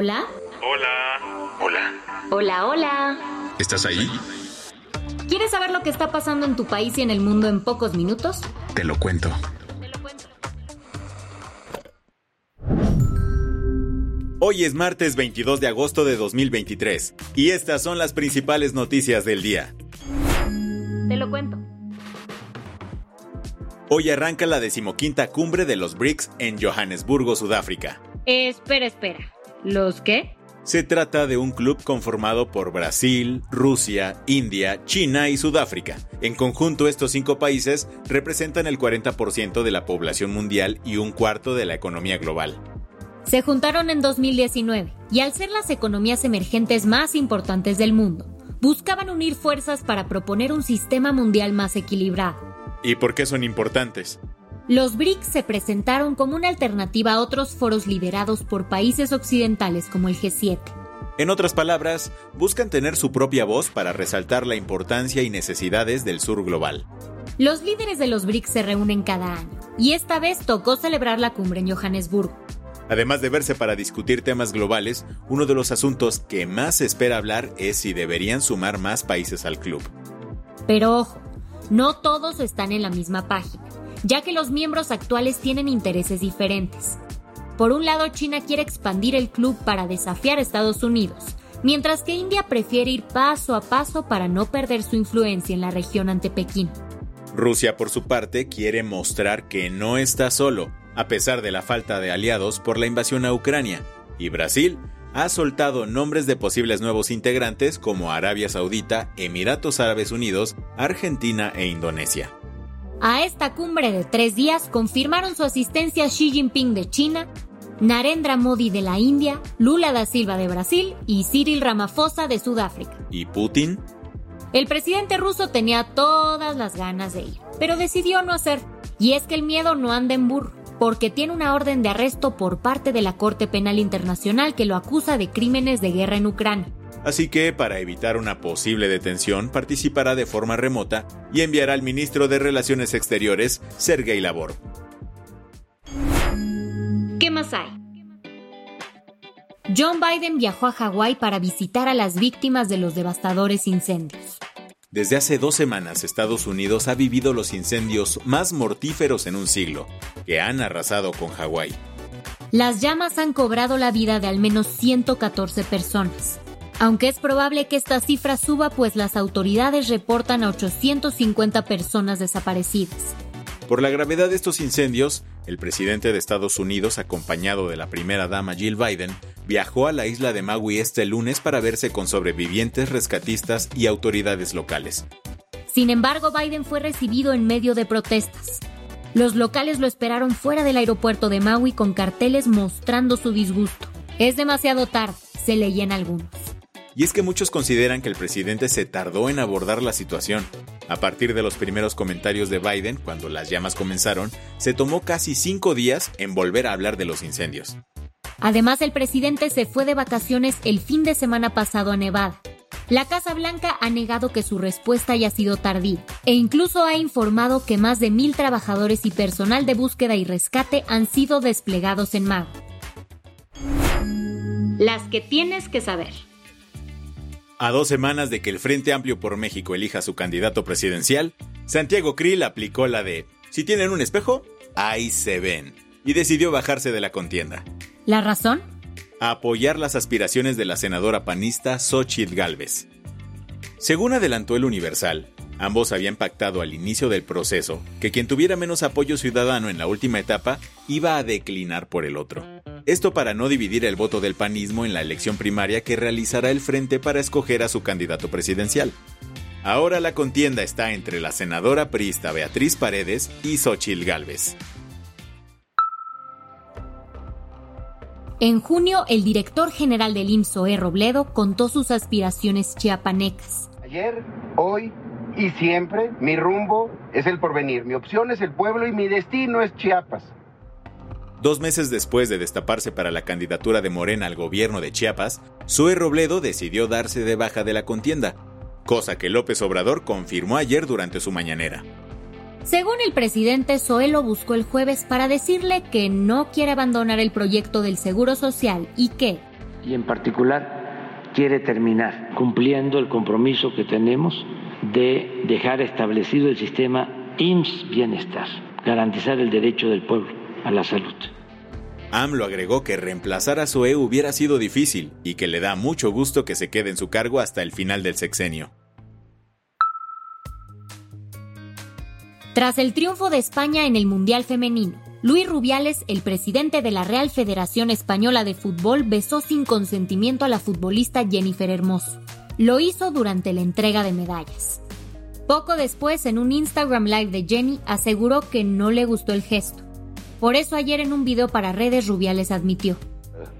Hola. Hola. Hola. Hola, hola. ¿Estás ahí? ¿Quieres saber lo que está pasando en tu país y en el mundo en pocos minutos? Te lo cuento. Hoy es martes 22 de agosto de 2023 y estas son las principales noticias del día. Te lo cuento. Hoy arranca la decimoquinta cumbre de los BRICS en Johannesburgo, Sudáfrica. espera, espera. ¿Los qué? Se trata de un club conformado por Brasil, Rusia, India, China y Sudáfrica. En conjunto, estos cinco países representan el 40% de la población mundial y un cuarto de la economía global. Se juntaron en 2019 y al ser las economías emergentes más importantes del mundo, buscaban unir fuerzas para proponer un sistema mundial más equilibrado. ¿Y por qué son importantes? Los BRICS se presentaron como una alternativa a otros foros liderados por países occidentales como el G7. En otras palabras, buscan tener su propia voz para resaltar la importancia y necesidades del sur global. Los líderes de los BRICS se reúnen cada año, y esta vez tocó celebrar la cumbre en Johannesburgo. Además de verse para discutir temas globales, uno de los asuntos que más se espera hablar es si deberían sumar más países al club. Pero ojo, no todos están en la misma página ya que los miembros actuales tienen intereses diferentes. Por un lado, China quiere expandir el club para desafiar a Estados Unidos, mientras que India prefiere ir paso a paso para no perder su influencia en la región ante Pekín. Rusia, por su parte, quiere mostrar que no está solo, a pesar de la falta de aliados por la invasión a Ucrania, y Brasil ha soltado nombres de posibles nuevos integrantes como Arabia Saudita, Emiratos Árabes Unidos, Argentina e Indonesia. A esta cumbre de tres días confirmaron su asistencia Xi Jinping de China, Narendra Modi de la India, Lula da Silva de Brasil y Cyril Ramaphosa de Sudáfrica. ¿Y Putin? El presidente ruso tenía todas las ganas de ir, pero decidió no hacer. Y es que el miedo no anda en burro, porque tiene una orden de arresto por parte de la Corte Penal Internacional que lo acusa de crímenes de guerra en Ucrania. Así que, para evitar una posible detención, participará de forma remota y enviará al ministro de Relaciones Exteriores, Sergei Lavrov. ¿Qué más hay? John Biden viajó a Hawái para visitar a las víctimas de los devastadores incendios. Desde hace dos semanas Estados Unidos ha vivido los incendios más mortíferos en un siglo, que han arrasado con Hawái. Las llamas han cobrado la vida de al menos 114 personas, aunque es probable que esta cifra suba pues las autoridades reportan a 850 personas desaparecidas. Por la gravedad de estos incendios, el presidente de Estados Unidos, acompañado de la primera dama Jill Biden, viajó a la isla de Maui este lunes para verse con sobrevivientes, rescatistas y autoridades locales. Sin embargo, Biden fue recibido en medio de protestas. Los locales lo esperaron fuera del aeropuerto de Maui con carteles mostrando su disgusto. Es demasiado tarde, se leían algunos. Y es que muchos consideran que el presidente se tardó en abordar la situación. A partir de los primeros comentarios de Biden, cuando las llamas comenzaron, se tomó casi cinco días en volver a hablar de los incendios. Además, el presidente se fue de vacaciones el fin de semana pasado a Nevada. La Casa Blanca ha negado que su respuesta haya sido tardía e incluso ha informado que más de mil trabajadores y personal de búsqueda y rescate han sido desplegados en Mago. Las que tienes que saber. A dos semanas de que el Frente Amplio por México elija su candidato presidencial, Santiago Krill aplicó la de si tienen un espejo, ahí se ven, y decidió bajarse de la contienda. ¿La razón? apoyar las aspiraciones de la senadora panista Xochitl Galvez. Según adelantó el Universal, ambos habían pactado al inicio del proceso que quien tuviera menos apoyo ciudadano en la última etapa iba a declinar por el otro. Esto para no dividir el voto del panismo en la elección primaria que realizará el Frente para escoger a su candidato presidencial. Ahora la contienda está entre la senadora priista Beatriz Paredes y Xochil Gálvez. En junio, el director general del IMSS, Robledo, contó sus aspiraciones chiapanecas. Ayer, hoy y siempre, mi rumbo es el porvenir. Mi opción es el pueblo y mi destino es Chiapas. Dos meses después de destaparse para la candidatura de Morena al gobierno de Chiapas, Zoe Robledo decidió darse de baja de la contienda, cosa que López Obrador confirmó ayer durante su mañanera. Según el presidente, Zoe lo buscó el jueves para decirle que no quiere abandonar el proyecto del Seguro Social y que... Y en particular quiere terminar cumpliendo el compromiso que tenemos de dejar establecido el sistema IMSS Bienestar, garantizar el derecho del pueblo a la salud. AMLO agregó que reemplazar a Zoe hubiera sido difícil y que le da mucho gusto que se quede en su cargo hasta el final del sexenio. Tras el triunfo de España en el Mundial Femenino, Luis Rubiales, el presidente de la Real Federación Española de Fútbol, besó sin consentimiento a la futbolista Jennifer Hermoso. Lo hizo durante la entrega de medallas. Poco después, en un Instagram Live de Jenny, aseguró que no le gustó el gesto. Por eso ayer en un video para redes Rubiales admitió.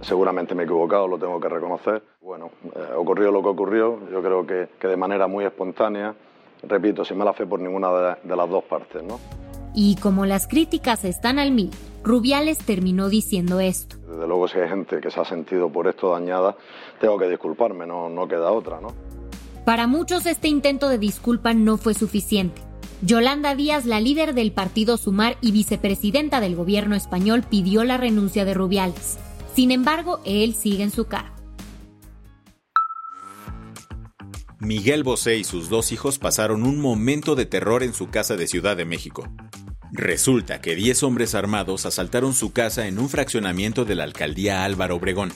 Seguramente me he equivocado, lo tengo que reconocer. Bueno, eh, ocurrió lo que ocurrió, yo creo que, que de manera muy espontánea repito, sin mala fe por ninguna de, las dos partes, ¿no? Y como las críticas están al mil, Rubiales terminó diciendo esto. Desde luego, si hay gente que se ha sentido por esto dañada, tengo que disculparme, no, no queda otra, ¿no? Para muchos este intento de disculpa no fue suficiente. Yolanda Díaz, la líder del partido Sumar y vicepresidenta del gobierno español, pidió la renuncia de Rubiales. Sin embargo, él sigue en su cargo. Miguel Bosé y sus dos hijos pasaron un momento de terror en su casa de Ciudad de México. Resulta que 10 hombres armados asaltaron su casa en un fraccionamiento de la alcaldía Álvaro Obregón.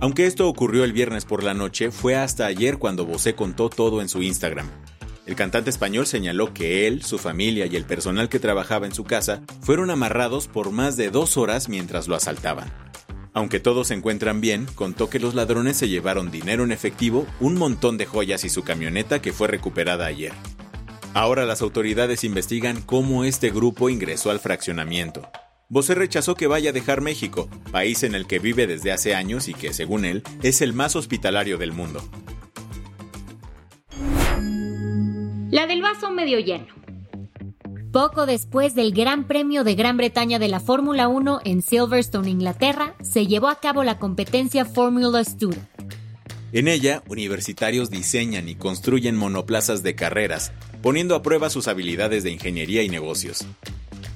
Aunque esto ocurrió el viernes por la noche, fue hasta ayer cuando Bosé contó todo en su Instagram. El cantante español señaló que él, su familia y el personal que trabajaba en su casa fueron amarrados por más de dos horas mientras lo asaltaban. Aunque todos se encuentran bien, contó que los ladrones se llevaron dinero en efectivo, un montón de joyas y su camioneta que fue recuperada ayer. Ahora las autoridades investigan cómo este grupo ingresó al fraccionamiento. Bosé rechazó que vaya a dejar México, país en el que vive desde hace años y que, según él, es el más hospitalario del mundo. La del vaso medio lleno. Poco después del Gran Premio de Gran Bretaña de la Fórmula 1 en Silverstone, Inglaterra, se llevó a cabo la competencia Formula Student. En ella, universitarios diseñan y construyen monoplazas de carreras, poniendo a prueba sus habilidades de ingeniería y negocios.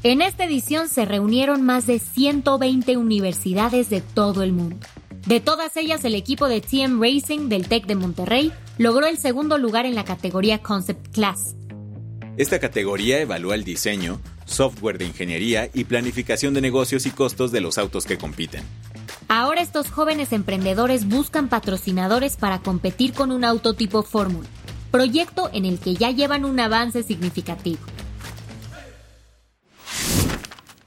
En esta edición se reunieron más de 120 universidades de todo el mundo. De todas ellas, el equipo de TM Racing del TEC de Monterrey logró el segundo lugar en la categoría Concept Class, esta categoría evalúa el diseño, software de ingeniería y planificación de negocios y costos de los autos que compiten. Ahora estos jóvenes emprendedores buscan patrocinadores para competir con un auto tipo Fórmula, proyecto en el que ya llevan un avance significativo.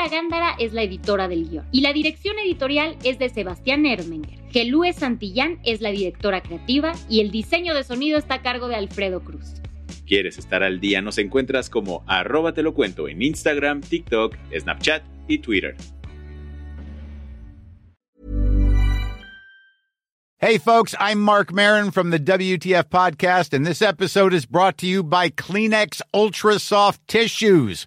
Paula Gándara es la editora del guion y la dirección editorial es de Sebastián Erdmenger. Gelúe Santillán es la directora creativa y el diseño de sonido está a cargo de Alfredo Cruz. ¿Quieres estar al día? Nos encuentras como arroba te lo cuento en Instagram, TikTok, Snapchat y Twitter. Hey folks, I'm Mark Marin from the WTF podcast and this episode is brought to you by Kleenex Ultra Soft Tissues